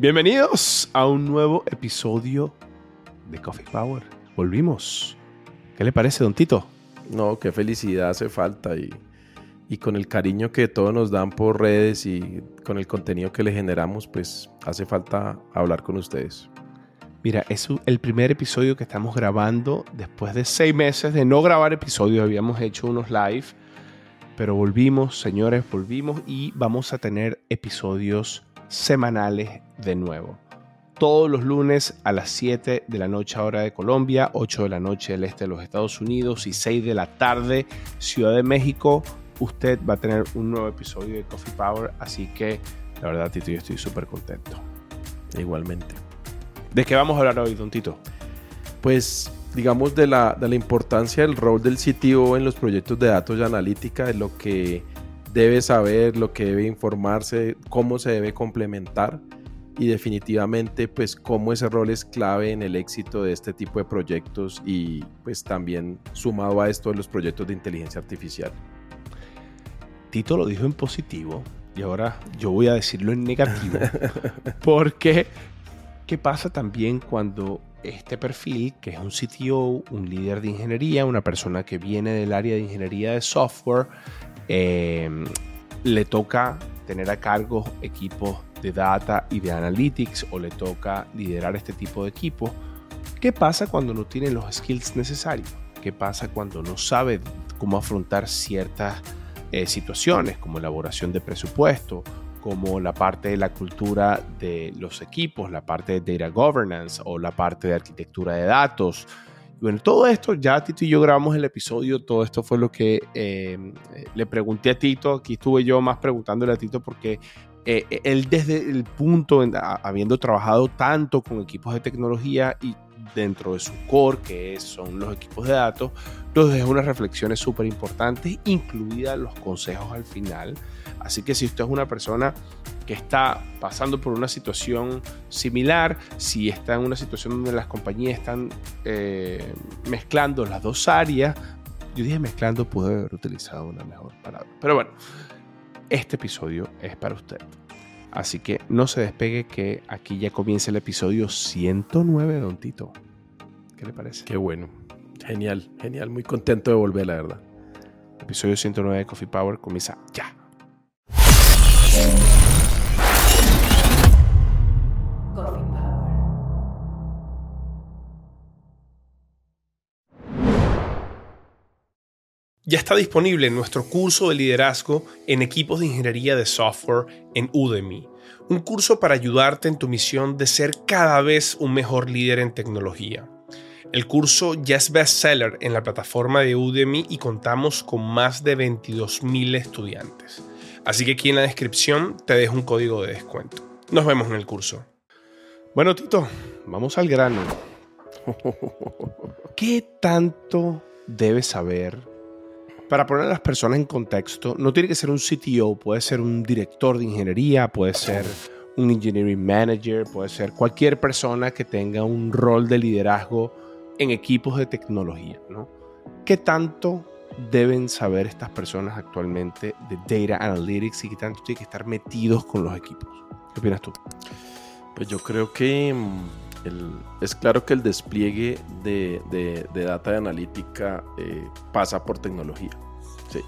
Bienvenidos a un nuevo episodio de Coffee Power. Volvimos. ¿Qué le parece, don Tito? No, qué felicidad hace falta y, y con el cariño que todos nos dan por redes y con el contenido que le generamos, pues hace falta hablar con ustedes. Mira, es el primer episodio que estamos grabando después de seis meses de no grabar episodios. Habíamos hecho unos live, pero volvimos, señores, volvimos y vamos a tener episodios semanales de nuevo. Todos los lunes a las 7 de la noche hora de Colombia, 8 de la noche del este de los Estados Unidos y 6 de la tarde Ciudad de México, usted va a tener un nuevo episodio de Coffee Power. Así que la verdad, Tito, yo estoy súper contento. Igualmente. ¿De qué vamos a hablar hoy, don Tito? Pues digamos de la, de la importancia del rol del CTO en los proyectos de datos y analítica, de lo que debe saber, lo que debe informarse, cómo se debe complementar y definitivamente pues cómo ese rol es clave en el éxito de este tipo de proyectos y pues también sumado a esto de los proyectos de inteligencia artificial. Tito lo dijo en positivo y ahora yo voy a decirlo en negativo porque ¿qué pasa también cuando este perfil, que es un CTO, un líder de ingeniería, una persona que viene del área de ingeniería de software, Em, le toca tener a cargo equipos de data y de analytics o le toca liderar este tipo de equipos. ¿Qué pasa cuando no tiene los skills necesarios? ¿Qué pasa cuando no sabe cómo afrontar ciertas eh, situaciones como elaboración de presupuesto, como la parte de la cultura de los equipos, la parte de data governance o la parte de arquitectura de datos, bueno, todo esto, ya Tito y yo grabamos el episodio, todo esto fue lo que eh, le pregunté a Tito, aquí estuve yo más preguntándole a Tito porque eh, él desde el punto, habiendo trabajado tanto con equipos de tecnología y dentro de su core, que son los equipos de datos, nos dejó unas reflexiones súper importantes, incluidas los consejos al final. Así que si usted es una persona que está pasando por una situación similar, si está en una situación donde las compañías están eh, mezclando las dos áreas, yo dije mezclando, pude haber utilizado una mejor palabra. Pero bueno, este episodio es para usted. Así que no se despegue que aquí ya comienza el episodio 109 de Don Tito. ¿Qué le parece? Qué bueno. Genial, genial. Muy contento de volver, la verdad. episodio 109 de Coffee Power comienza ya. Ya está disponible nuestro curso de liderazgo en equipos de ingeniería de software en Udemy, un curso para ayudarte en tu misión de ser cada vez un mejor líder en tecnología. El curso ya es bestseller en la plataforma de Udemy y contamos con más de 22.000 estudiantes. Así que aquí en la descripción te dejo un código de descuento. Nos vemos en el curso. Bueno, Tito, vamos al grano. ¿Qué tanto debes saber para poner a las personas en contexto, no tiene que ser un CTO, puede ser un director de ingeniería, puede ser un engineering manager, puede ser cualquier persona que tenga un rol de liderazgo en equipos de tecnología, ¿no? ¿Qué tanto deben saber estas personas actualmente de data analytics y qué tanto tienen que estar metidos con los equipos? ¿Qué opinas tú? Pues yo creo que es claro que el despliegue de, data de analítica eh, pasa por tecnología. Sí.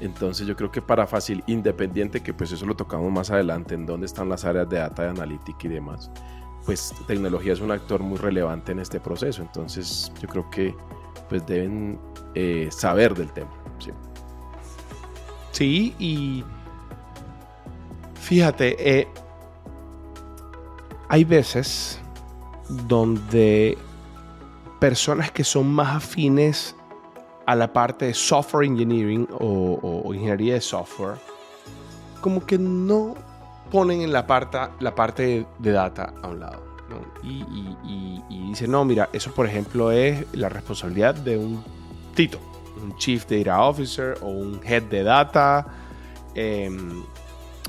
Entonces yo creo que para fácil, independiente, que pues eso lo tocamos más adelante, en dónde están las áreas de data de analítica y demás, pues tecnología es un actor muy relevante en este proceso. Entonces yo creo que pues deben eh, saber del tema. Sí. sí y fíjate, eh, hay veces donde personas que son más afines a la parte de software engineering o, ingeniería de software, como que no ponen en la parte, la parte de data a un lado. Y, y, dicen, no, mira, eso por ejemplo es la responsabilidad de un Tito, un Chief Data Officer o un Head de Data. Em,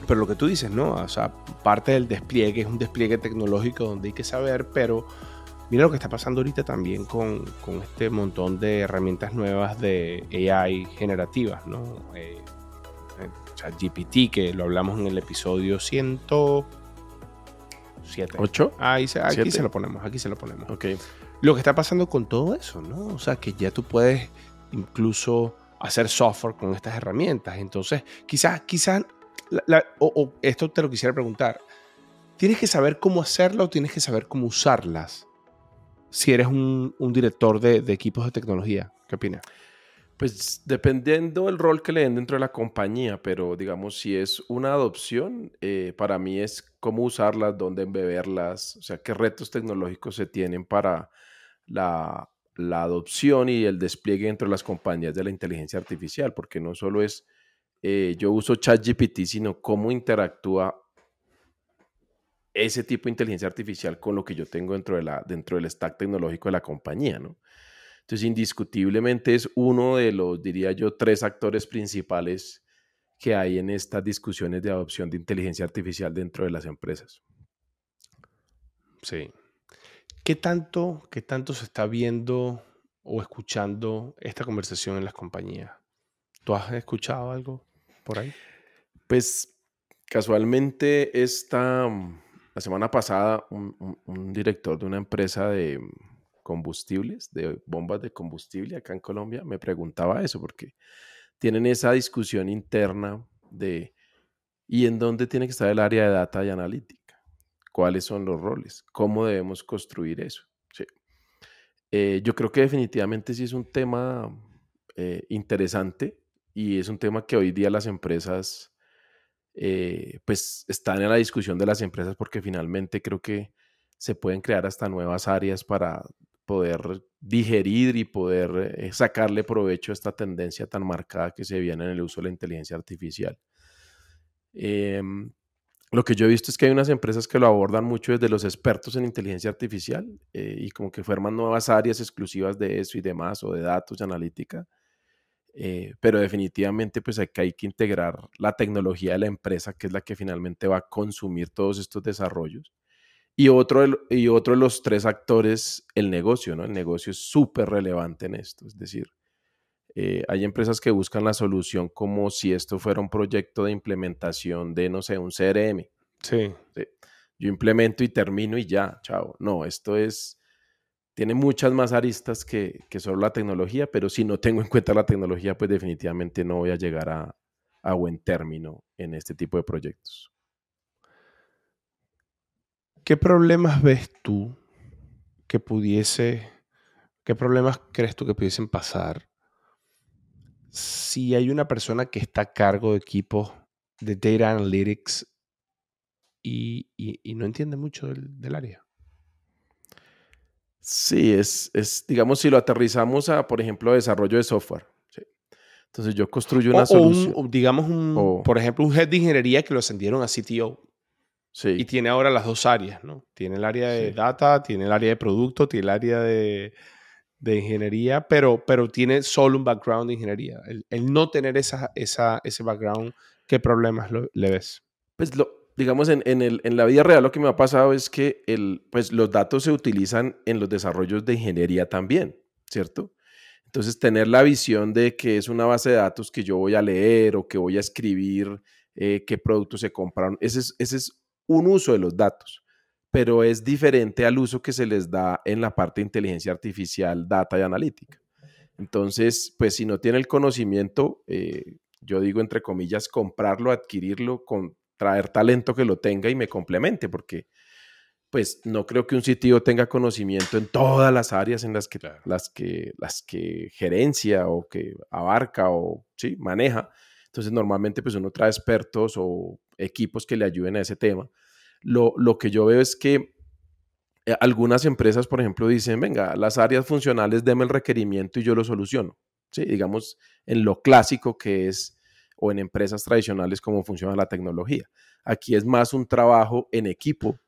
pero lo que tú dices, ¿no? O sea, parte del despliegue es un despliegue tecnológico donde hay que saber, pero Mira lo que está pasando ahorita también con, este montón de herramientas nuevas de AI generativas, ¿no? Eh, eh GPT, que lo hablamos en el episodio 100, 7. ¿Ocho? Ahí se, aquí ¿Siete? se lo ponemos, aquí se lo ponemos. Ok. Lo que está pasando con todo eso, ¿no? O sea, que ya tú puedes incluso hacer software con estas herramientas. Entonces, quizás, quizás, o, esto te lo quisiera preguntar. ¿Tienes que saber cómo hacerlo o tienes que saber cómo usarlas? Si eres un, director de, equipos de tecnología, ¿qué opinas? Pues dependiendo del rol que le den dentro de la compañía, pero digamos, si es una adopción, eh, para mí es cómo usarlas, dónde embeberlas, o sea, qué retos tecnológicos se tienen para la, la adopción y el despliegue dentro de las compañías de la inteligencia artificial, porque no solo es eh, yo uso ChatGPT, sino cómo interactúa ese tipo de inteligencia artificial con lo que yo tengo dentro, de la, dentro del stack tecnológico de la compañía, ¿no? Entonces, indiscutiblemente es uno de los, diría yo, tres actores principales que hay en estas discusiones de adopción de inteligencia artificial dentro de las empresas. Sí. ¿Qué tanto, qué tanto se está viendo o escuchando esta conversación en las compañías? ¿Tú has escuchado algo por ahí? Pues casualmente esta, mm, la semana pasada, un, director de una empresa de mm, combustibles, de bombas de combustible acá en Colombia, me preguntaba eso, porque tienen esa discusión interna de ¿y en dónde tiene que estar el área de data y analítica? ¿Cuáles son los roles? ¿Cómo debemos construir eso? Eh, yo creo que definitivamente sí es un tema eh, interesante y es un tema que hoy día las empresas eh, pues están en la discusión de las empresas porque finalmente creo que se pueden crear hasta nuevas áreas para poder digerir y poder eh, sacarle provecho a esta tendencia tan marcada que se viene en el uso de la inteligencia artificial. Em, lo que yo he visto es que hay unas empresas que lo abordan mucho desde los expertos en inteligencia artificial eh, y como que forman nuevas áreas exclusivas de eso y demás, o de datos y analítica. Eh, pero definitivamente pues hay que, hay que integrar la tecnología de la empresa, que es la que finalmente va a consumir todos estos desarrollos. Y otro, de y otro de los tres actores, el negocio, ¿no? El negocio es súper relevante en esto. Es decir, eh, hay empresas que buscan la solución como si esto fuera un proyecto de implementación de, no sé, un CRM. Sí. Sí. Yo implemento y termino y ya, chao. No, esto es, tiene muchas más aristas que, que solo la tecnología, pero si no tengo en cuenta la tecnología, pues definitivamente no voy a llegar a, a buen término en este tipo de proyectos. ¿Qué problemas ves tú que pudiese, qué problemas crees tú que pudiesen pasar si hay una persona que está a cargo de equipos de data analytics y, y- no entiende mucho del área? Sí, es, es, digamos, si lo aterrizamos a, por ejemplo, desarrollo de software. ¿sí? Entonces yo construyo una O, o un- solución. o digamos, un, O- por ejemplo, un head de ingeniería que lo ascendieron a CTO sí. y tiene ahora las dos áreas, ¿no? Tiene el área de Sí. data, tiene el área de producto, tiene el área de, de ingeniería, pero, pero tiene solo un background de ingeniería. El, el no tener esa, esa, ese background, ¿qué problemas lo- le ves? Pues lo, digamos, en, en el- en la vida real lo que me ha pasado es que el, pues los datos se utilizan en los desarrollos de ingeniería también, ¿cierto? Entonces, tener la visión de que es una base de datos que yo voy a leer o que voy a escribir, eh, qué productos se compraron, ese es, ese es un uso de los datos, pero es diferente al uso que se les da en la parte de inteligencia artificial, data y analítica. Entonces, pues si no tiene el conocimiento, eh, yo digo entre comillas, comprarlo, adquirirlo, con, traer talento que lo tenga y me complemente, porque pues no creo que un sitio tenga conocimiento en todas las áreas en las que, las que, las que gerencia o que abarca o sí, maneja. Entonces normalmente pues uno trae expertos o equipos que le ayuden a ese tema. Lo, lo que yo veo es que eh, algunas empresas, por ejemplo, dicen, venga, las áreas funcionales, deme el requerimiento y yo lo soluciono. ¿Sí? Digamos, en lo clásico que es, o en empresas tradicionales, cómo funciona la tecnología. Aquí es más un trabajo en equipo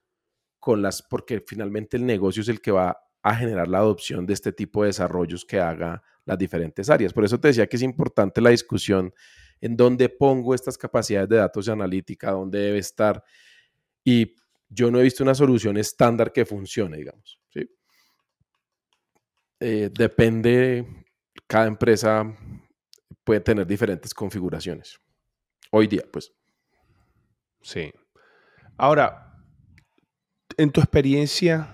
con las, porque finalmente el negocio es el que va a generar la adopción de este tipo de desarrollos que haga las diferentes áreas. Por eso te decía que es importante la discusión en dónde pongo estas capacidades de datos y analítica, dónde debe estar. Y yo no he visto una solución estándar que funcione, digamos. ¿sí? Eh, depende, cada empresa puede tener diferentes configuraciones. Hoy día, pues. Sí. Ahora, en tu experiencia,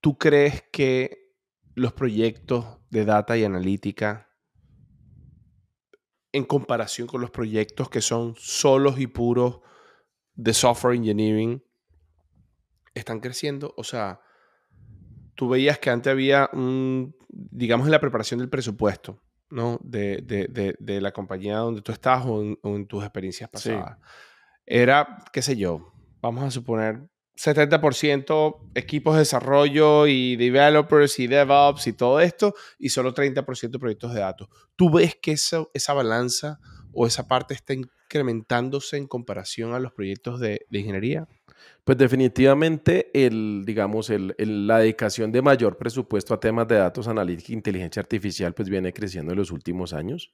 ¿tú crees que los proyectos de data y analítica, en comparación con los proyectos que son solos y puros de software engineering, están creciendo? O sea, tú veías que antes había un, digamos, en la preparación del presupuesto, ¿no? De, la compañía donde tú estás o en, tus experiencias pasadas. Era, qué sé yo, vamos a suponer 70% equipos de desarrollo y developers y DevOps y todo esto, y solo 30% proyectos de datos. ¿Tú ves que eso, esa balanza o esa parte está incrementándose en comparación a los proyectos de, ingeniería? Pues definitivamente el, digamos, el, la dedicación de mayor presupuesto a temas de datos analítica e inteligencia artificial pues viene creciendo en los últimos años.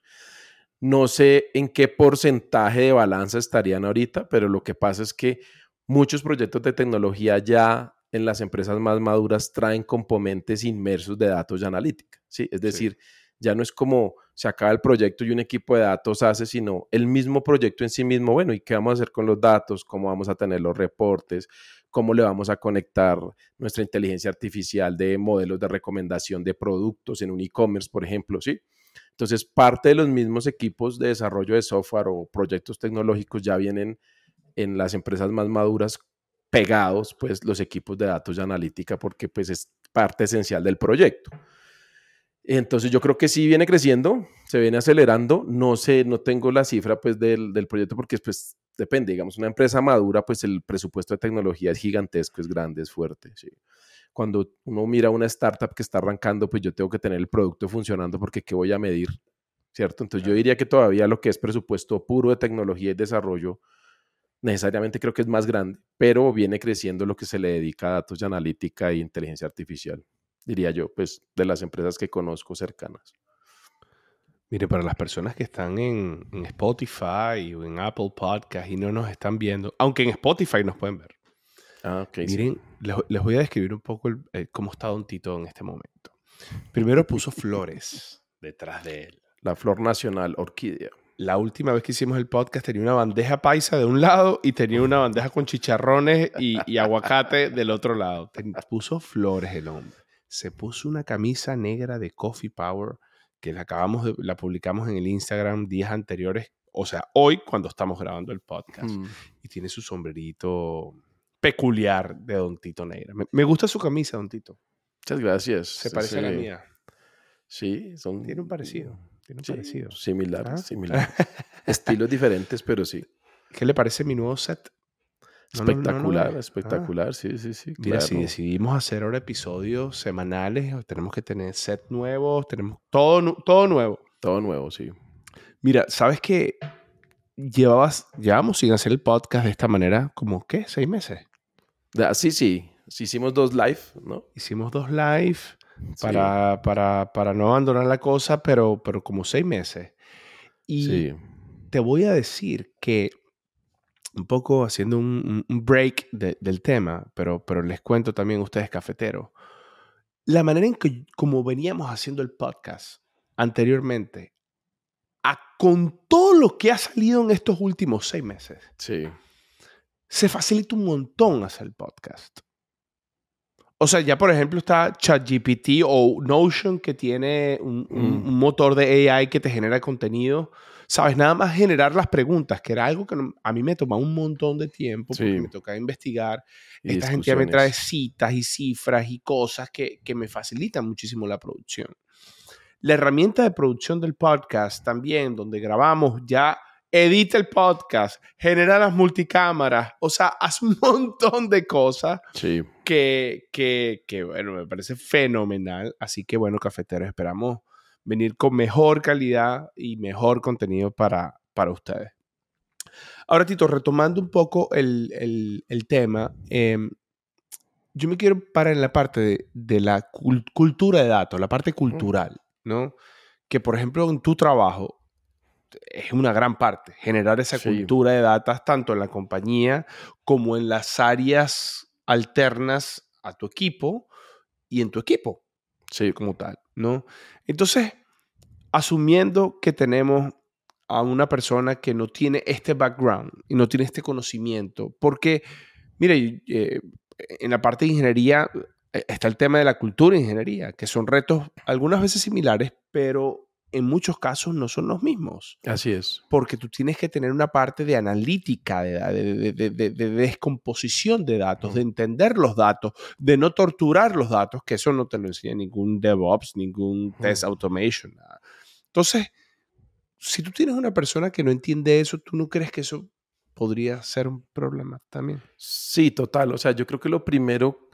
No sé en qué porcentaje de balanza estarían ahorita, pero lo que pasa es que muchos proyectos de tecnología ya en las empresas más maduras traen componentes inmersos de datos y analítica. ¿sí? Es decir, ya no es como se acaba el proyecto y un equipo de datos hace, sino el mismo proyecto en sí mismo, bueno, ¿y qué vamos a hacer con los datos? ¿Cómo vamos a tener los reportes? ¿Cómo le vamos a conectar nuestra inteligencia artificial de modelos de recomendación de productos en un e-commerce, por ejemplo? ¿sí? Entonces, parte de los mismos equipos de desarrollo de software o proyectos tecnológicos ya vienen en las empresas más maduras pegados, pues, los equipos de datos y analítica, porque pues es parte esencial del proyecto. Entonces yo creo que sí viene creciendo, se viene acelerando. No sé, no tengo la cifra pues del, del proyecto porque pues depende, digamos, una empresa madura, pues el presupuesto de tecnología es gigantesco, es grande, es fuerte. ¿sí? Cuando uno mira una startup que está arrancando, pues yo tengo que tener el producto funcionando porque ¿qué voy a medir? ¿Cierto? Entonces yo diría que todavía lo que es presupuesto puro de tecnología y desarrollo, necesariamente creo que es más grande, pero viene creciendo lo que se le dedica a datos de analítica e inteligencia artificial diría yo, pues de las empresas que conozco cercanas. Mire, para las personas que están en, Spotify o en Apple Podcast y no nos están viendo, aunque en Spotify nos pueden ver. Ah, ok. Miren, les, voy a describir un poco eh, cómo está Don Tito en este momento. Primero puso flores detrás de él. La flor nacional, orquídea. La última vez que hicimos el podcast tenía una bandeja paisa de un lado y tenía una bandeja con chicharrones y, y aguacate del otro lado. puso flores el hombre se puso una camisa negra de Coffee Power que la acabamos de, la publicamos en el Instagram días anteriores, o sea, hoy cuando estamos grabando el podcast. Mm. Y tiene su sombrerito peculiar de Don Tito Negra. Me, gusta su camisa, Don Tito. Muchas gracias. Se parece a la mía. Sí, son... Tiene un parecido. Tiene un parecido. Similar, ¿Ah? similar. Estilos diferentes, pero sí. ¿Qué le parece mi nuevo set? Espectacular, espectacular, sí, sí, sí. Mira, si decidimos hacer ahora episodios semanales, tenemos que tener set nuevos, tenemos todo, todo nuevo. Todo nuevo, sí. Mira, ¿sabes qué? Llevabas, llevamos sin hacer el podcast de esta manera, como, ¿qué? ¿Seis meses? sí, sí. Hicimos dos live, ¿no? Hicimos dos live para, para, para, no abandonar la cosa, pero, pero como seis meses. Y te voy a decir que un poco haciendo un, break del tema, pero, pero les cuento también a ustedes, cafeteros, la manera en que, como veníamos haciendo el podcast anteriormente, a, con todo lo que ha salido en estos últimos seis meses, sí. se facilita un montón hacer el podcast. O sea, ya por ejemplo está ChatGPT o Notion que tiene un, un, motor de AI que te genera contenido sabes, nada más generar las preguntas, que era algo que a mí me toma un montón de tiempo porque me toca investigar. Esta gente me trae citas y cifras y cosas que, que me facilitan muchísimo la producción. La herramienta de producción del podcast también, donde grabamos ya edita el podcast, genera las multicámaras, o sea, hace un montón de cosas sí. que, que, que, bueno, me parece fenomenal. Así que, bueno, cafeteros, esperamos venir con mejor calidad y mejor contenido para, para ustedes. Ahora, Tito, retomando un poco el, tema, em, yo me quiero parar en la parte de, la cultura de datos, la parte cultural, ¿no? Que, por ejemplo, en tu trabajo es una gran parte, generar esa cultura de datos tanto en la compañía como en las áreas alternas a tu equipo y en tu equipo, sí. como tal, ¿no? Entonces, asumiendo que tenemos a una persona que no tiene este background y no tiene este conocimiento, porque, mire, eh, en la parte de ingeniería eh, está el tema de la cultura de ingeniería, que son retos algunas veces similares, pero en muchos casos no son los mismos. Así es. Porque tú tienes que tener una parte de analítica, de, de, descomposición de datos, de entender los datos, de no torturar los datos, que eso no te lo enseña ningún DevOps, ningún test automation. Entonces, si tú tienes una persona que no entiende eso, ¿tú no crees que eso podría ser un problema también? Sí, total. O sea, yo creo que lo primero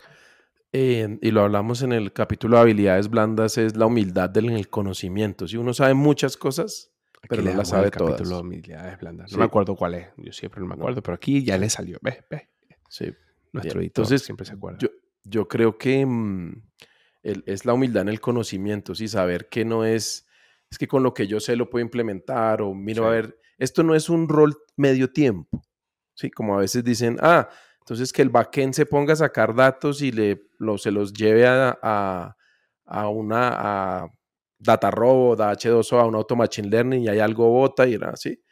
eh, y lo hablamos en el capítulo de habilidades blandas, es la humildad del conocimiento. Si uno sabe muchas cosas, pero no las sabe todas. Capítulo de habilidades blandas. No me acuerdo cuál es, yo siempre no me acuerdo, pero aquí ya le salió. ¿Ves? ¿Ves? Sí. Nuestro editor Entonces, siempre se acuerda. Yo, yo creo que mm, es la humildad en el conocimiento, sí, saber que no es, es que con lo que yo sé lo puedo implementar o miro a ver, esto no es un rol medio tiempo, sí, como a veces dicen, ah, entonces, que el backend se ponga a sacar datos y le, se los lleve a, a, una data robot, a H2O, a un auto machine learning y hay algo bota y así.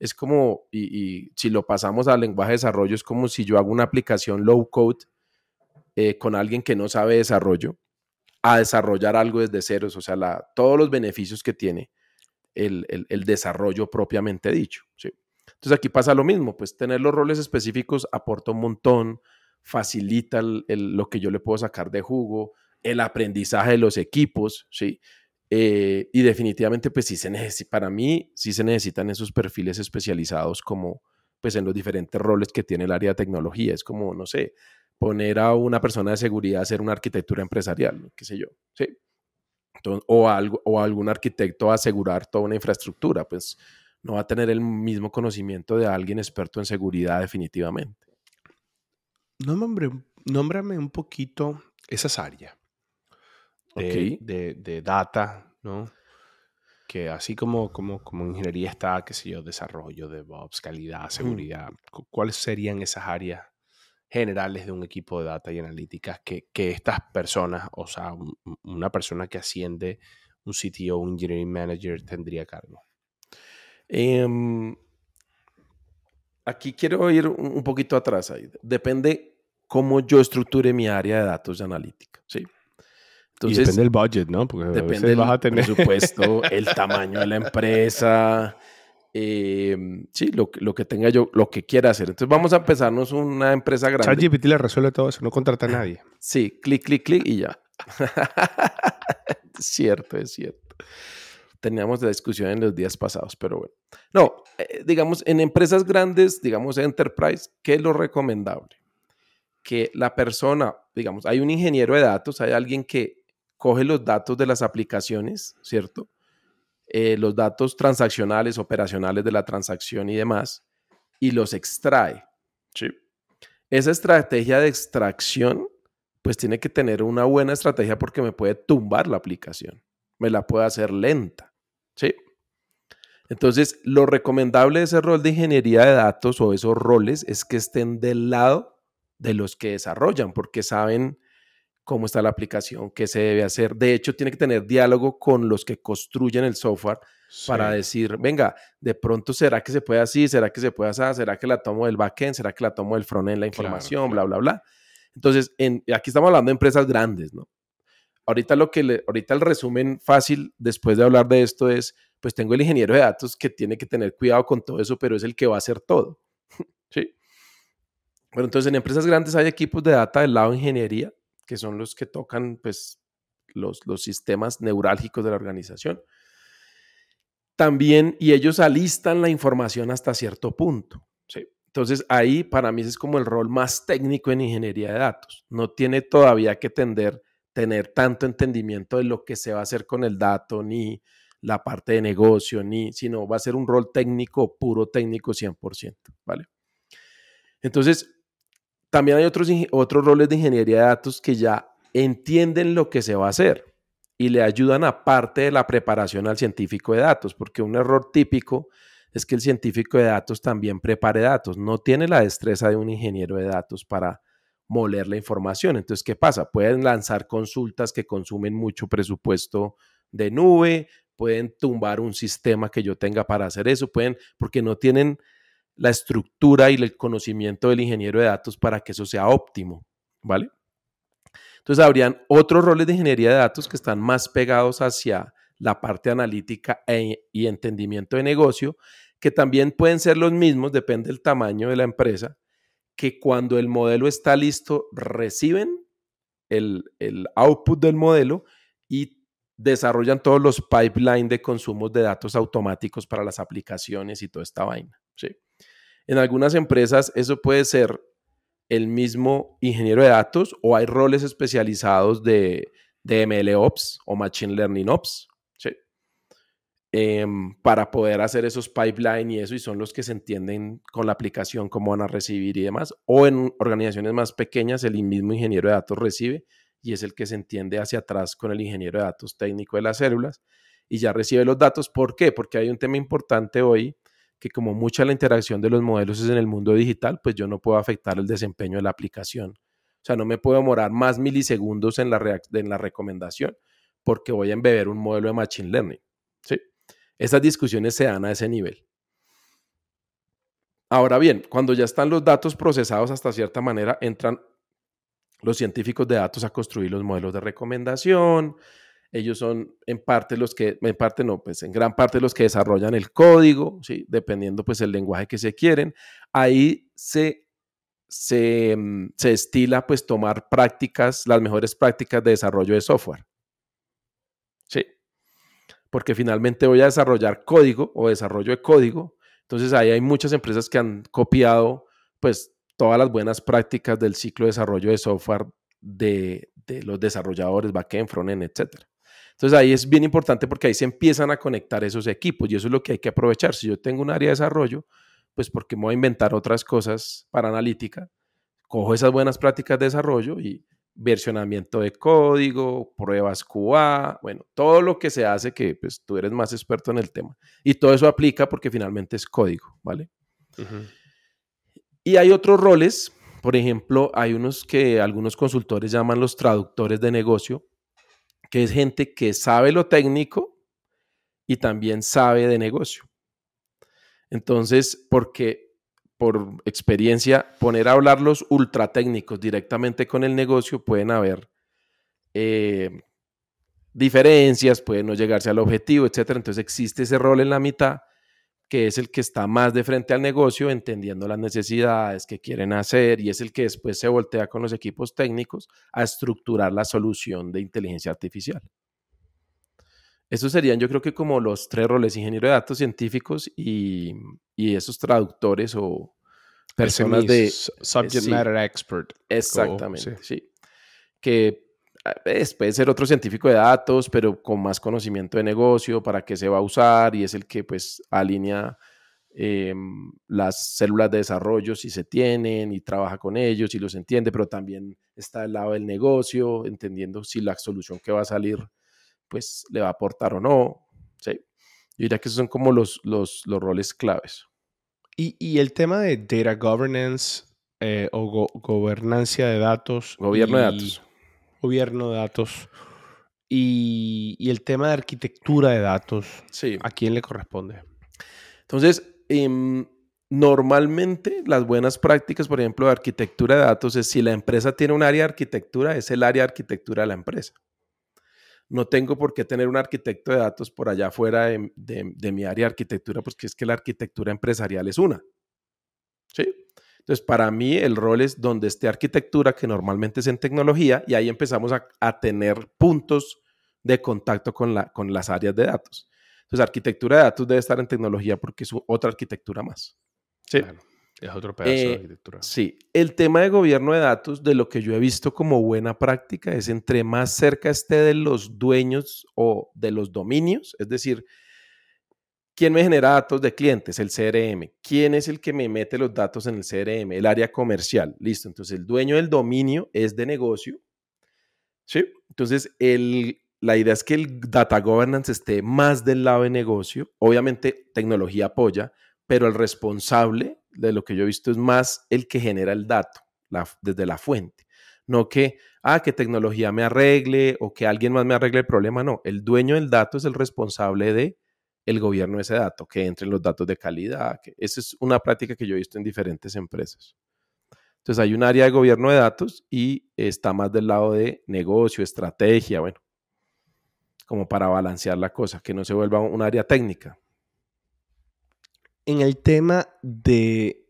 Es como, y, si lo pasamos al lenguaje de desarrollo, es como si yo hago una aplicación low code eh, con alguien que no sabe desarrollo a desarrollar algo desde ceros, o sea, todos los beneficios que tiene el, el, el desarrollo propiamente dicho. ¿sí? Entonces aquí pasa lo mismo, pues tener los roles específicos aporta un montón, facilita lo que yo le puedo sacar de jugo, el aprendizaje de los equipos, ¿sí? Eh, y definitivamente, pues sí se necesita, para mí, sí se necesitan esos perfiles especializados como, pues en los diferentes roles que tiene el área de tecnología. Es como, no sé, poner a una persona de seguridad a hacer una arquitectura empresarial, qué sé yo, ¿sí? o, algo, o algún arquitecto a asegurar toda una infraestructura, pues no va a tener el mismo conocimiento de alguien experto en seguridad definitivamente. nómbrame un poquito esas áreas de, de, data, ¿no? Que así como, como, como ingeniería está, qué sé yo, desarrollo, DevOps, calidad, seguridad, ¿cuáles serían esas áreas generales de un equipo de data y analíticas que, que estas personas, o sea, una persona que asciende un CTO, un engineering manager, tendría cargo? Em, aquí quiero ir un poquito atrás. Ahí. Depende cómo yo estructure mi área de datos de analítica. ¿sí? Entonces, depende del budget, ¿no? Porque depende del vas a tener... presupuesto, el tamaño de la empresa, em, sí, lo, lo, que tenga yo, lo que quiera hacer. Entonces vamos a empezarnos una empresa grande. ChatGPT le resuelve todo eso, no contrata a nadie. Sí, clic, clic, clic y ya. cierto, es cierto teníamos la discusión en los días pasados, pero bueno. No, eh, digamos, en empresas grandes, digamos, enterprise, ¿qué es lo recomendable? Que la persona, digamos, hay un ingeniero de datos, hay alguien que coge los datos de las aplicaciones, ¿cierto? Eh, los datos transaccionales, operacionales de la transacción y demás, y los extrae. Sí. Esa estrategia de extracción, pues tiene que tener una buena estrategia porque me puede tumbar la aplicación, me la puede hacer lenta. ¿Sí? Entonces, lo recomendable de ese rol de ingeniería de datos o esos roles es que estén del lado de los que desarrollan, porque saben cómo está la aplicación, qué se debe hacer. De hecho, tiene que tener diálogo con los que construyen el software para decir, venga, de pronto será que se puede así, será que se puede así, será que la tomo del backend, será que la tomo del frontend, la información, bla, bla, bla. Entonces, en, aquí estamos hablando de empresas grandes, ¿no? Ahorita, lo que ahorita el resumen fácil después de hablar de esto es, pues tengo el ingeniero de datos que tiene que tener cuidado con todo eso, pero es el que va a hacer todo. ¿Sí? Bueno, entonces en empresas grandes hay equipos de data del lado de ingeniería, que son los que tocan pues los, los sistemas neurálgicos de la organización. También, y ellos alistan la información hasta cierto punto. ¿sí? Entonces ahí para mí es como el rol más técnico en ingeniería de datos. No tiene todavía que tender tener tanto entendimiento de lo que se va a hacer con el dato, ni la parte de negocio, ni, sino va a ser un rol técnico, puro técnico 100%, ¿vale? Entonces, también hay otros, otros roles de ingeniería de datos que ya entienden lo que se va a hacer y le ayudan a parte de la preparación al científico de datos, porque un error típico es que el científico de datos también prepare datos, no tiene la destreza de un ingeniero de datos para moler la información. Entonces, ¿qué pasa? Pueden lanzar consultas que consumen mucho presupuesto de nube, pueden tumbar un sistema que yo tenga para hacer eso, pueden, porque no tienen la estructura y el conocimiento del ingeniero de datos para que eso sea óptimo. ¿vale? Entonces habrían otros roles de ingeniería de datos que están más pegados hacia la parte analítica e, y entendimiento de negocio, que también pueden ser los mismos, depende del tamaño de la empresa, que cuando el modelo está listo reciben el, el output del modelo y desarrollan todos los pipelines de consumos de datos automáticos para las aplicaciones y toda esta vaina. ¿sí? En algunas empresas eso puede ser el mismo ingeniero de datos o hay roles especializados de, de MLOps o Machine Learning Ops, em, para poder hacer esos pipelines y eso, y son los que se entienden con la aplicación, cómo van a recibir y demás. O en organizaciones más pequeñas, el mismo ingeniero de datos recibe y es el que se entiende hacia atrás con el ingeniero de datos técnico de las células y ya recibe los datos. ¿Por qué? Porque hay un tema importante hoy que como mucha la interacción de los modelos es en el mundo digital, pues yo no puedo afectar el desempeño de la aplicación. O sea, no me puedo demorar más milisegundos en la, en la recomendación porque voy a embeber un modelo de Machine Learning. ¿Sí? Esas discusiones se dan a ese nivel. Ahora bien, cuando ya están los datos procesados hasta cierta manera, entran los científicos de datos a construir los modelos de recomendación, ellos son en parte los que, en parte no, pues en gran parte los que desarrollan el código, ¿sí? dependiendo pues el lenguaje que se quieren. Ahí se, se, mm, se estila pues tomar prácticas, las mejores prácticas de desarrollo de software. Porque finalmente voy a desarrollar código o desarrollo de código. Entonces ahí hay muchas empresas que han copiado pues todas las buenas prácticas del ciclo de desarrollo de software de, de los desarrolladores, backend, frontend, etcétera. Entonces ahí es bien importante porque ahí se empiezan a conectar esos equipos y eso es lo que hay que aprovechar. Si yo tengo un área de desarrollo, pues porque me voy a inventar otras cosas para analítica, cojo esas buenas prácticas de desarrollo y versionamiento de código, pruebas QA, bueno, todo lo que se hace que pues tú eres más experto en el tema. Y todo eso aplica porque finalmente es código, ¿vale? Y hay otros roles, por ejemplo, hay unos que algunos consultores llaman los traductores de negocio, que es gente que sabe lo técnico y también sabe de negocio. Entonces, porque por experiencia, poner a hablar los ultra técnicos directamente con el negocio pueden haber eh, diferencias, pueden no llegarse al objetivo, etc. Entonces existe ese rol en la mitad que es el que está más de frente al negocio, entendiendo las necesidades que quieren hacer y es el que después se voltea con los equipos técnicos a estructurar la solución de inteligencia artificial. Esos serían yo creo que como los tres roles, ingeniero de datos científicos y, esos traductores o personas de... Subject matter expert. Exactamente, sí. Que puede ser otro científico de datos, pero con más conocimiento de negocio, para qué se va a usar y es el que pues alinea em, las células de desarrollo si se tienen y trabaja con ellos y los entiende, pero también está al lado del negocio, entendiendo si la solución que va a salir pues le va a aportar o no. ¿sí? Yo diría que esos son como los, los, los roles claves. Y, y, el tema de data governance eh, o gobernancia de datos. Gobierno de datos gobierno de datos y, el tema de arquitectura de datos, sí. ¿a quién le corresponde? Entonces, em, normalmente las buenas prácticas, por ejemplo, de arquitectura de datos es si la empresa tiene un área de arquitectura, es el área de arquitectura de la empresa. No tengo por qué tener un arquitecto de datos por allá fuera de, mi área de arquitectura, porque es que la arquitectura empresarial es una. ¿Sí? Entonces, para mí el rol es donde esté arquitectura, que normalmente es en tecnología, y ahí empezamos a, tener puntos de contacto con, la, con las áreas de datos. Entonces, arquitectura de datos debe estar en tecnología porque es otra arquitectura más. Sí. Es otro pedazo de eh, arquitectura. Sí. El tema de gobierno de datos, de lo que yo he visto como buena práctica, es entre más cerca esté de los dueños o de los dominios, es decir, ¿Quién me genera datos de clientes? El CRM. ¿Quién es el que me mete los datos en el CRM? El área comercial. Listo. Entonces, el dueño del dominio es de negocio. ¿Sí? Entonces, el, la idea es que el data governance esté más del lado de negocio. Obviamente, tecnología apoya, pero el responsable de lo que yo he visto es más el que genera el dato desde la fuente. No que, ah, que tecnología me arregle o que alguien más me arregle el problema. No, el dueño del dato es el responsable de el gobierno de ese dato, que entren los datos de calidad. Que esa es una práctica que yo he visto en diferentes empresas. Entonces hay un área de gobierno de datos y está más del lado de negocio, estrategia, bueno, como para balancear la cosa, que no se vuelva un área técnica. En el tema de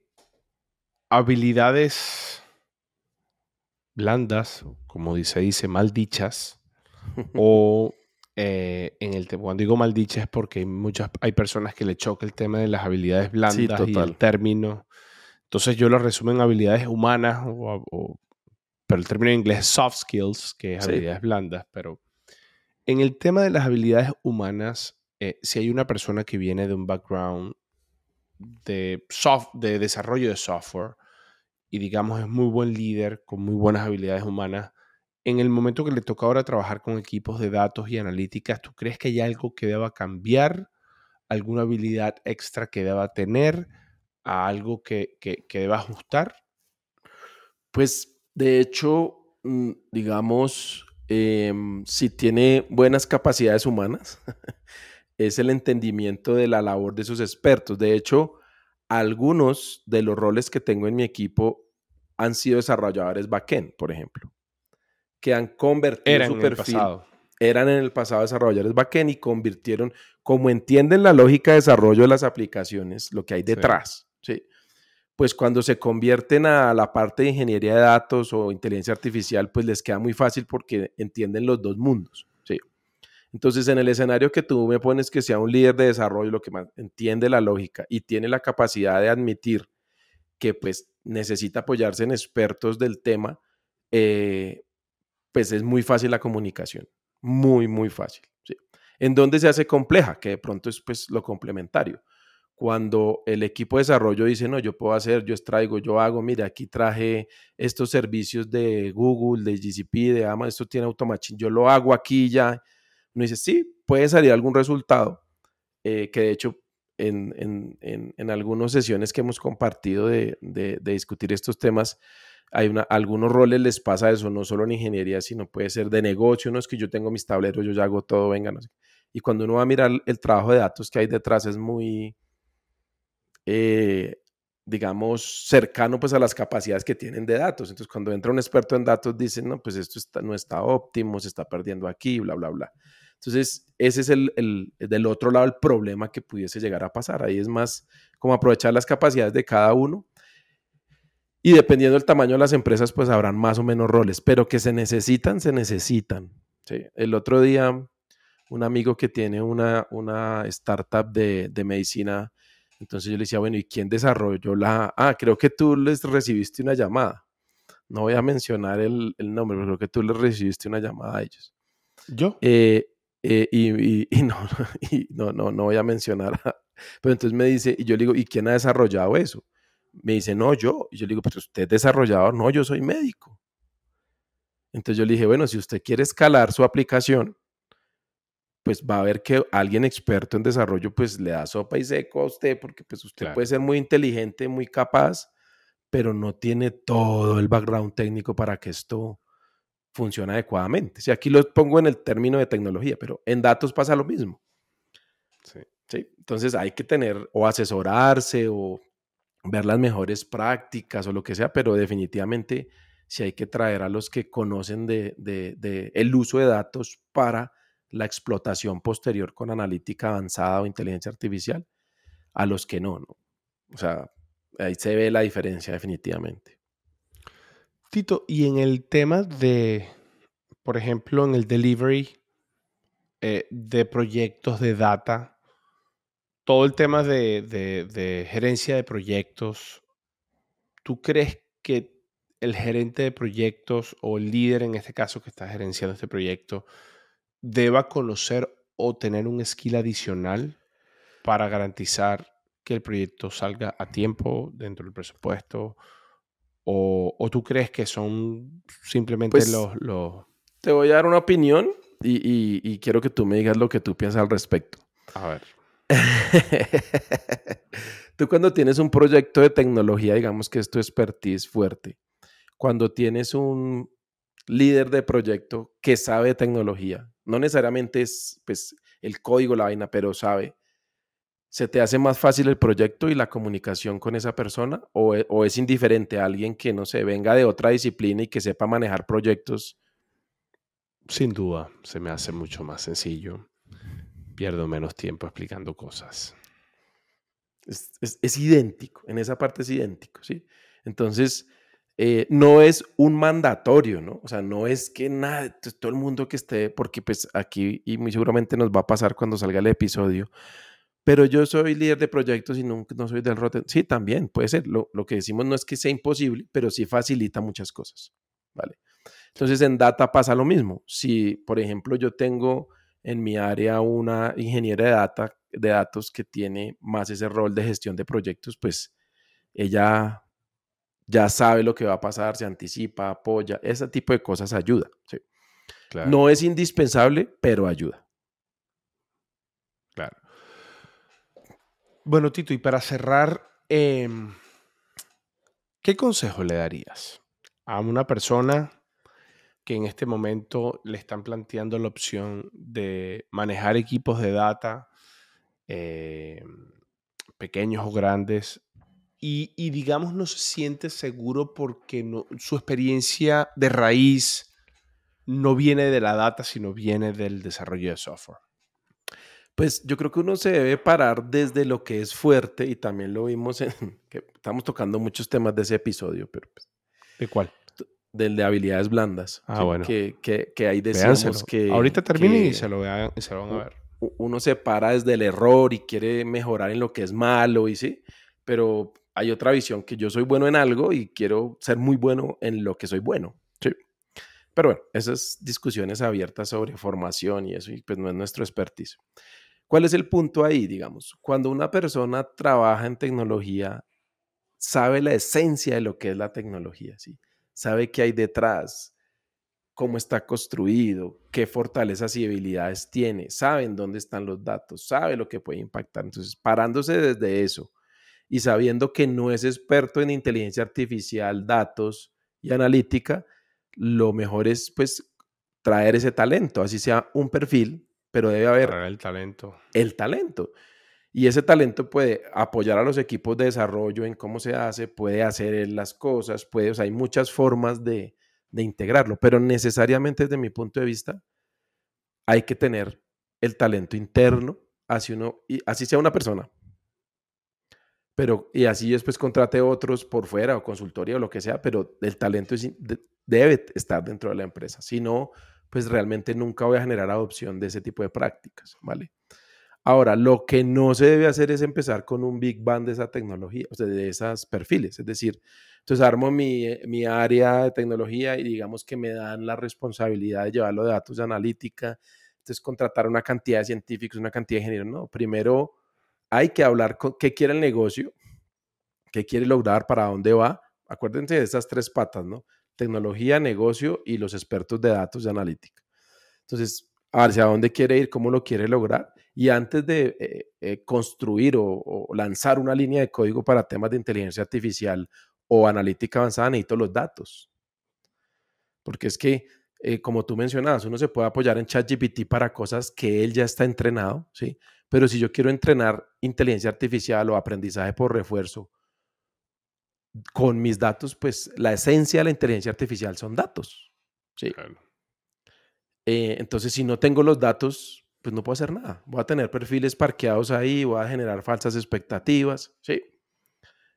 habilidades blandas, como dice, dice, mal dichas, o eh, en el cuando digo mal dichas es porque hay muchas, hay personas que le choca el tema de las habilidades blandas y el término. Entonces yo lo resumo en habilidades humanas, pero el término en inglés es soft skills, que es habilidades blandas, pero en el tema de las habilidades humanas, eh, si hay una persona que viene de un background de, soft, de desarrollo de software y digamos es muy buen líder con muy buenas habilidades humanas, en el momento que le toca ahora trabajar con equipos de datos y analíticas, ¿tú crees que hay algo que deba cambiar? ¿Alguna habilidad extra que deba tener? ¿A algo que, que, deba ajustar? Pues de hecho, mm, digamos, em, si tiene buenas capacidades humanas, es el entendimiento de la labor de sus expertos. De hecho, algunos de los roles que tengo en mi equipo han sido desarrolladores backend, por ejemplo, que han convertido su perfil. Eran en el pasado desarrolladores backend y convirtieron, como entienden la lógica de desarrollo de las aplicaciones, lo que hay detrás. Sí. Pues cuando se convierten a la parte de ingeniería de datos o inteligencia artificial, pues les queda muy fácil porque entienden los dos mundos. Entonces, en el escenario que tú me pones que sea un líder de desarrollo, lo que más entiende la lógica y tiene la capacidad de admitir que pues necesita apoyarse en expertos del tema, eh, pues es muy fácil la comunicación, muy, muy fácil. ¿En dónde se hace compleja? Que de pronto es pues lo complementario. Cuando el equipo de desarrollo dice, no, yo puedo hacer, yo extraigo, yo hago, mira, aquí traje estos servicios de Google, de GCP, de Amazon, esto tiene Automachine, yo lo hago aquí ya uno dice, sí, puede salir algún resultado, eh, que de hecho en, algunas sesiones que hemos compartido de, discutir estos temas, hay algunos roles les pasa eso, no solo en ingeniería, sino puede ser de negocio, no es que yo tengo mis tableros, yo ya hago todo, venga. Y cuando uno va a mirar el trabajo de datos que hay detrás es muy, eh, digamos, cercano pues a las capacidades que tienen de datos. Entonces, cuando entra un experto en datos, dicen, no, pues esto no está óptimo, se está perdiendo aquí, bla, bla, bla. Entonces, ese es el, el, del otro lado el problema que pudiese llegar a pasar. Ahí es más como aprovechar las capacidades de cada uno. Y dependiendo del tamaño de las empresas, pues habrán más o menos roles, pero que se necesitan, se necesitan. ¿sí? El otro día, un amigo que tiene una, una startup de, de medicina, entonces yo le decía, bueno, ¿y quién desarrolló la...? Ah, creo que tú les recibiste una llamada. No voy a mencionar el, el nombre, pero creo que tú les recibiste una llamada a ellos. ¿Yo? Eh, eh, y, no, y no, no, no voy a mencionar. Pero entonces me dice, y yo le digo, ¿y quién ha desarrollado eso? Me dice, no, yo. Y yo le digo, pero usted es desarrollador, no, yo soy médico. Entonces yo le dije, bueno, si usted quiere escalar su aplicación, pues va a ver que alguien experto en desarrollo, pues le da sopa y seco a usted, porque pues usted puede ser muy inteligente, muy capaz, pero no tiene todo el background técnico para que esto funciona adecuadamente. Si aquí lo pongo en el término de tecnología, pero en datos pasa lo mismo. Sí. Entonces hay que tener o asesorarse o ver las mejores prácticas o lo que sea, pero definitivamente sí hay que traer a los que conocen de, de, el uso de datos para la explotación posterior con analítica avanzada o inteligencia artificial, a los que no, ¿no? O sea, ahí se ve la diferencia definitivamente. Tito, y en el tema de, por ejemplo, en el delivery eh, de proyectos de data, todo el tema de, gerencia de proyectos, ¿tú crees que el gerente de proyectos o el líder en este caso que está gerenciando este proyecto deba conocer o tener un skill adicional para garantizar que el proyecto salga a tiempo dentro del presupuesto ¿O, tú crees que son simplemente pues, los, Te voy a dar una opinión y, quiero que tú me digas lo que tú piensas al respecto. A ver. tú cuando tienes un proyecto de tecnología, digamos que es tu expertise fuerte, cuando tienes un líder de proyecto que sabe de tecnología, no necesariamente es pues, el código, la vaina, pero sabe, ¿Se te hace más fácil el proyecto y la comunicación con esa persona? ¿O, e, es indiferente a alguien que, no se venga de otra disciplina y que sepa manejar proyectos? Sin duda, se me hace mucho más sencillo. Pierdo menos tiempo explicando cosas. Es, idéntico, en esa parte es idéntico, ¿sí? Entonces, eh, no es un mandatorio, ¿no? O sea, no es que nada, todo el mundo que esté, porque pues aquí, y muy seguramente nos va a pasar cuando salga el episodio, pero yo soy líder de proyectos y no, no soy del rote. Sí, también puede ser. Lo, lo, que decimos no es que sea imposible, pero sí facilita muchas cosas, ¿vale? Entonces en data pasa lo mismo. Si, por ejemplo, yo tengo en mi área una ingeniera de, data, de datos que tiene más ese rol de gestión de proyectos, pues ella ya sabe lo que va a pasar, se anticipa, apoya, ese tipo de cosas ayuda. ¿sí? No es indispensable, pero ayuda. Bueno, Tito, y para cerrar, em, ¿qué consejo le darías a una persona que en este momento le están planteando la opción de manejar equipos de data, em, pequeños o grandes, y, digamos no se siente seguro porque su experiencia de raíz no viene de la data, sino viene del desarrollo de software? Pues yo creo que uno se debe parar desde lo que es fuerte y también lo vimos en que estamos tocando muchos temas de ese episodio, pero pues, ¿de cuál? Del de habilidades blandas. Ah, bueno. Que, que, que ahí decimos que... Ahorita termine y, se lo vean, y se lo van a ver. Uno se para desde el error y quiere mejorar en lo que es malo y sí, pero hay otra visión que yo soy bueno en algo y quiero ser muy bueno en lo que soy bueno. Sí. Pero bueno, esas discusiones abiertas sobre formación y eso, y pues no es nuestro expertise. ¿Cuál es el punto ahí, digamos? Cuando una persona trabaja en tecnología, sabe la esencia de lo que es la tecnología, ¿sí? Sabe qué hay detrás, cómo está construido, qué fortalezas y habilidades tiene, saben dónde están los datos, sabe lo que puede impactar. Entonces, parándose desde eso y sabiendo que no es experto en inteligencia artificial, datos y analítica, lo mejor es pues traer ese talento, así sea un perfil pero debe haber el talento. El talento. Y ese talento puede apoyar a los equipos de desarrollo en cómo se hace, puede hacer las cosas, puede, o sea, hay muchas formas de, de integrarlo, pero necesariamente desde mi punto de vista hay que tener el talento interno, así, uno, y así sea una persona. Pero, y así después contrate otros por fuera o consultoría o lo que sea, pero el talento debe estar dentro de la empresa. Si no, pues realmente nunca voy a generar adopción de ese tipo de prácticas, ¿vale? Ahora, lo que no se debe hacer es empezar con un big bang de esa tecnología, de esos perfiles. Es decir, entonces armo mi, mi, área de tecnología y digamos que me dan la responsabilidad de llevarlo de datos de analítica, entonces contratar una cantidad de científicos, una cantidad de ingenieros. No, primero hay que hablar con qué quiere el negocio, qué quiere lograr, para dónde va. Acuérdense de esas tres patas, ¿no? Tecnología, negocio y los expertos de datos de analítica. Entonces, hacia dónde quiere ir, cómo lo quiere lograr. Y antes de eh, eh, construir o, lanzar una línea de código para temas de inteligencia artificial o analítica avanzada, necesito los datos. Porque es que, eh, como tú mencionabas, uno se puede apoyar en ChatGPT para cosas que él ya está entrenado, ¿sí? Pero si yo quiero entrenar inteligencia artificial o aprendizaje por refuerzo con mis datos, pues la esencia de la inteligencia artificial son datos. ¿sí? Eh, entonces, si no tengo los datos, pues no puedo hacer nada. Voy a tener perfiles parqueados ahí, voy a generar falsas expectativas. ¿sí?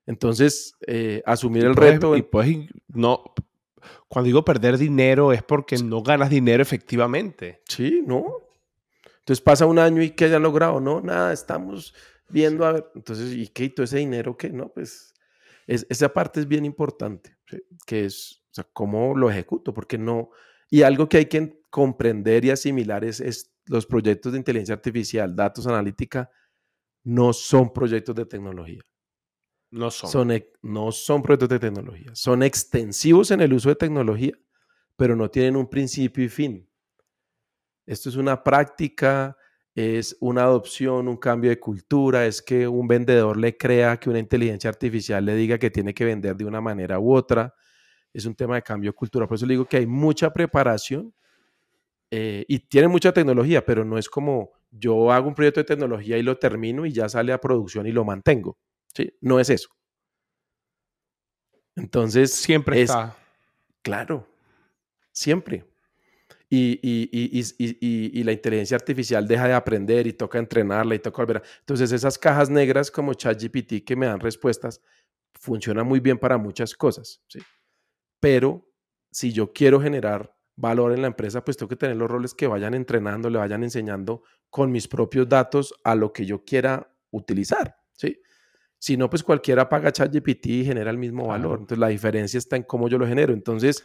Entonces, eh, asumir el reto. Y pues, no, cuando digo perder dinero es porque no ganas dinero efectivamente. Sí, no. Entonces pasa un año y ¿qué haya logrado? No, nada, estamos viendo a ver. Entonces, ¿y qué? ¿Y todo ese dinero qué? No, pues esa parte es bien importante, que es o sea, cómo lo ejecuto, porque no... Y algo que hay que comprender y asimilar es, los proyectos de inteligencia artificial, datos, analítica, no son proyectos de tecnología. No son. no son proyectos de tecnología. Son extensivos en el uso de tecnología, pero no tienen un principio y fin. Esto es una práctica es una adopción, un cambio de cultura, es que un vendedor le crea que una inteligencia artificial le diga que tiene que vender de una manera u otra. Es un tema de cambio de cultura. Por eso le digo que hay mucha preparación eh, y tiene mucha tecnología, pero no es como yo hago un proyecto de tecnología y lo termino y ya sale a producción y lo mantengo. ¿sí? No es eso. Entonces, siempre está. Claro, siempre. Y, y, la inteligencia artificial deja de aprender y toca entrenarla y toca volver a... Entonces, esas cajas negras como ChatGPT que me dan respuestas funcionan muy bien para muchas cosas. ¿sí? Pero si yo quiero generar valor en la empresa, pues tengo que tener los roles que vayan entrenando, le vayan enseñando con mis propios datos a lo que yo quiera utilizar, ¿sí? Si no, pues cualquiera paga ChatGPT y genera el mismo valor. Entonces, la diferencia está en cómo yo lo genero. Entonces,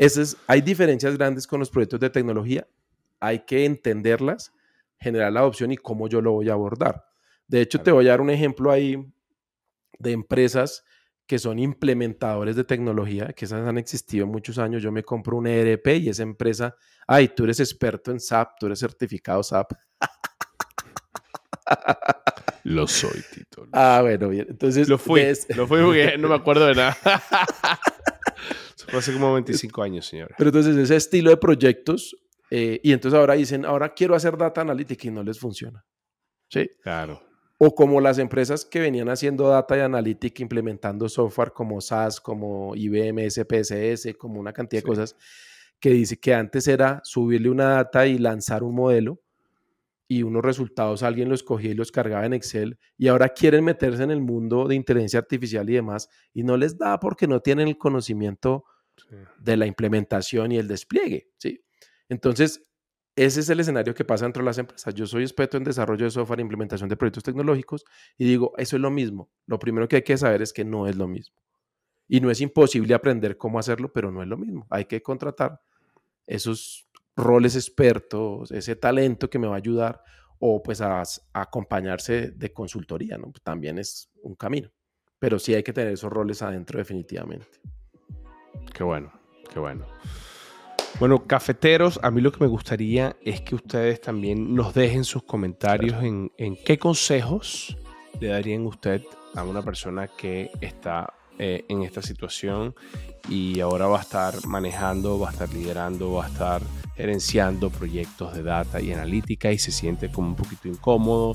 es, hay diferencias grandes con los proyectos de tecnología. Hay que entenderlas, generar la adopción y cómo yo lo voy a abordar. De hecho, te voy a dar un ejemplo ahí de empresas que son implementadores de tecnología, que esas han existido muchos años. Yo me compro un ERP y esa empresa, ay, tú eres experto en SAP, tú eres certificado SAP. Lo soy, Tito. Ah, bueno, bien. Entonces, lo fui. Lo fui porque no me acuerdo de nada. Hace como 25 años, señora. Pero entonces, ese estilo de proyectos, eh, y entonces ahora dicen, ahora quiero hacer data analytics y no les funciona. Sí. Claro o como las empresas que venían haciendo data y analytics, implementando software como SaaS, como IBM, SPSS, como una cantidad de cosas, que dice que antes era subirle una data y lanzar un modelo y unos resultados alguien los cogía y los cargaba en Excel y ahora quieren meterse en el mundo de inteligencia artificial y demás y no les da porque no tienen el conocimiento de la implementación y el despliegue, ¿sí? Entonces, ese es el escenario que pasa dentro de las empresas. Yo soy experto en desarrollo de software e implementación de proyectos tecnológicos y digo, eso es lo mismo. Lo primero que hay que saber es que no es lo mismo. Y no es imposible aprender cómo hacerlo, pero no es lo mismo. Hay que contratar esos roles expertos, ese talento que me va a ayudar o pues a, acompañarse de consultoría, ¿no? También es un camino. Pero sí hay que tener esos roles adentro definitivamente. Qué bueno, qué bueno. Bueno, cafeteros, a mí lo que me gustaría es que ustedes también nos dejen sus comentarios en, qué consejos le darían usted a una persona que está eh, en esta situación y ahora va a estar manejando, va a estar liderando, va a estar gerenciando proyectos de data y analítica y se siente como un poquito incómodo.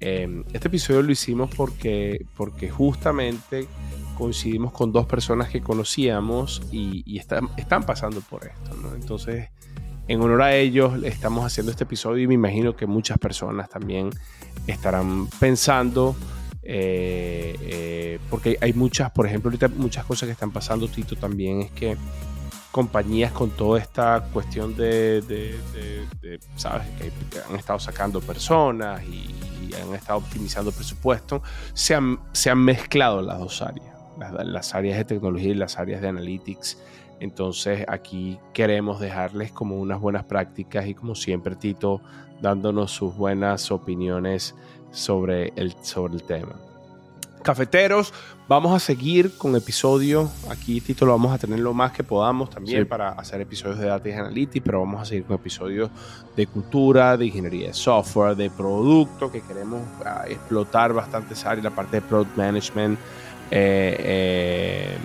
Em, este episodio lo hicimos porque, porque justamente coincidimos con dos personas que conocíamos y, están, están, pasando por esto. Entonces, en honor a ellos, estamos haciendo este episodio y me imagino que muchas personas también estarán pensando, eh, eh, porque hay muchas, por ejemplo, ahorita muchas cosas que están pasando, Tito, también es que compañías con toda esta cuestión de, ¿sabes? Que han estado sacando personas y, han estado optimizando presupuesto, se han, se han mezclado las dos áreas las, áreas de tecnología y las áreas de analytics. Entonces aquí queremos dejarles como unas buenas prácticas y como siempre Tito dándonos sus buenas opiniones sobre el, sobre el tema. Cafeteros, vamos a seguir con episodios. Aquí, Tito, lo vamos a tener lo más que podamos también para hacer episodios de Data Analytics, pero vamos a seguir con episodios de cultura, de ingeniería de software, de producto, que queremos ah, explotar bastante esa área, la parte de product management, eh, eh,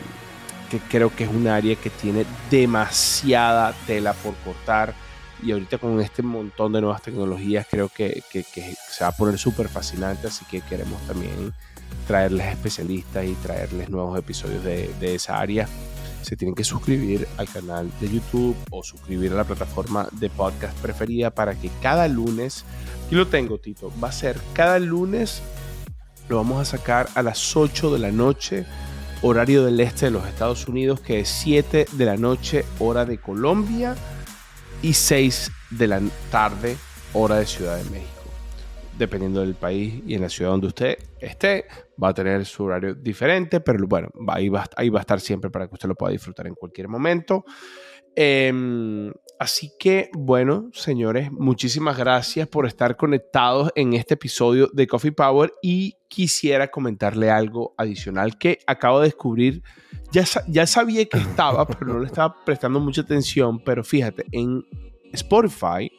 que creo que es un área que tiene demasiada tela por cortar y ahorita con este montón de nuevas tecnologías creo que, se va a poner súper fascinante, así que queremos también traerles especialistas y traerles nuevos episodios de, de, esa área. Se tienen que suscribir al canal de YouTube o suscribir a la plataforma de podcast preferida para que cada lunes, aquí lo tengo Tito, va a ser cada lunes lo vamos a sacar a las 8 de la noche, horario del este de los Estados Unidos, que es 7 de la noche, hora de Colombia, y 6 de la tarde, hora de Ciudad de México. Dependiendo del país y en la ciudad donde usted esté, va a tener su horario diferente, pero bueno, ahí va, ahí va a estar siempre para que usted lo pueda disfrutar en cualquier momento. Em, así que, bueno, señores, muchísimas gracias por estar conectados en este episodio de Coffee Power y quisiera comentarle algo adicional que acabo de descubrir. Ya, ya sabía que estaba, pero no le estaba prestando mucha atención, pero fíjate, en Spotify,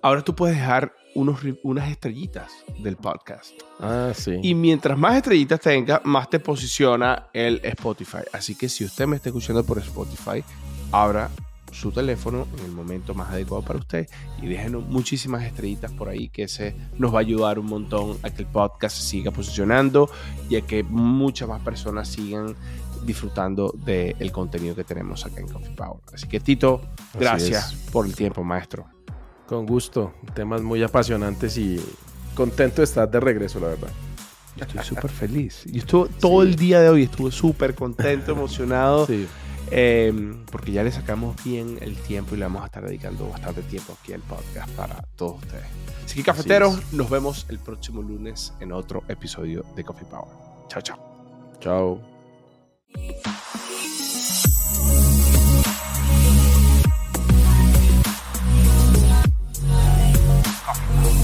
ahora tú puedes dejar unos, unas estrellitas del podcast. Ah, sí. Y mientras más estrellitas tenga, más te posiciona el Spotify. Así que si usted me está escuchando por Spotify, abra su teléfono en el momento más adecuado para usted y déjenos muchísimas estrellitas por ahí que se nos va a ayudar un montón a que el podcast se siga posicionando y a que muchas más personas sigan disfrutando del contenido que tenemos acá en Coffee Power. Así que Tito, gracias por el tiempo, maestro. Con gusto, temas muy apasionantes y contento de estar de regreso, la verdad. Estoy súper feliz. Y estuve todo el día de hoy, estuve súper contento, emocionado. Em, porque ya le sacamos bien el tiempo y le vamos a estar dedicando bastante tiempo aquí al podcast para todos ustedes. Así que cafeteros, nos vemos el próximo lunes en otro episodio de Coffee Power. Chao, chao. Chao. Coffee.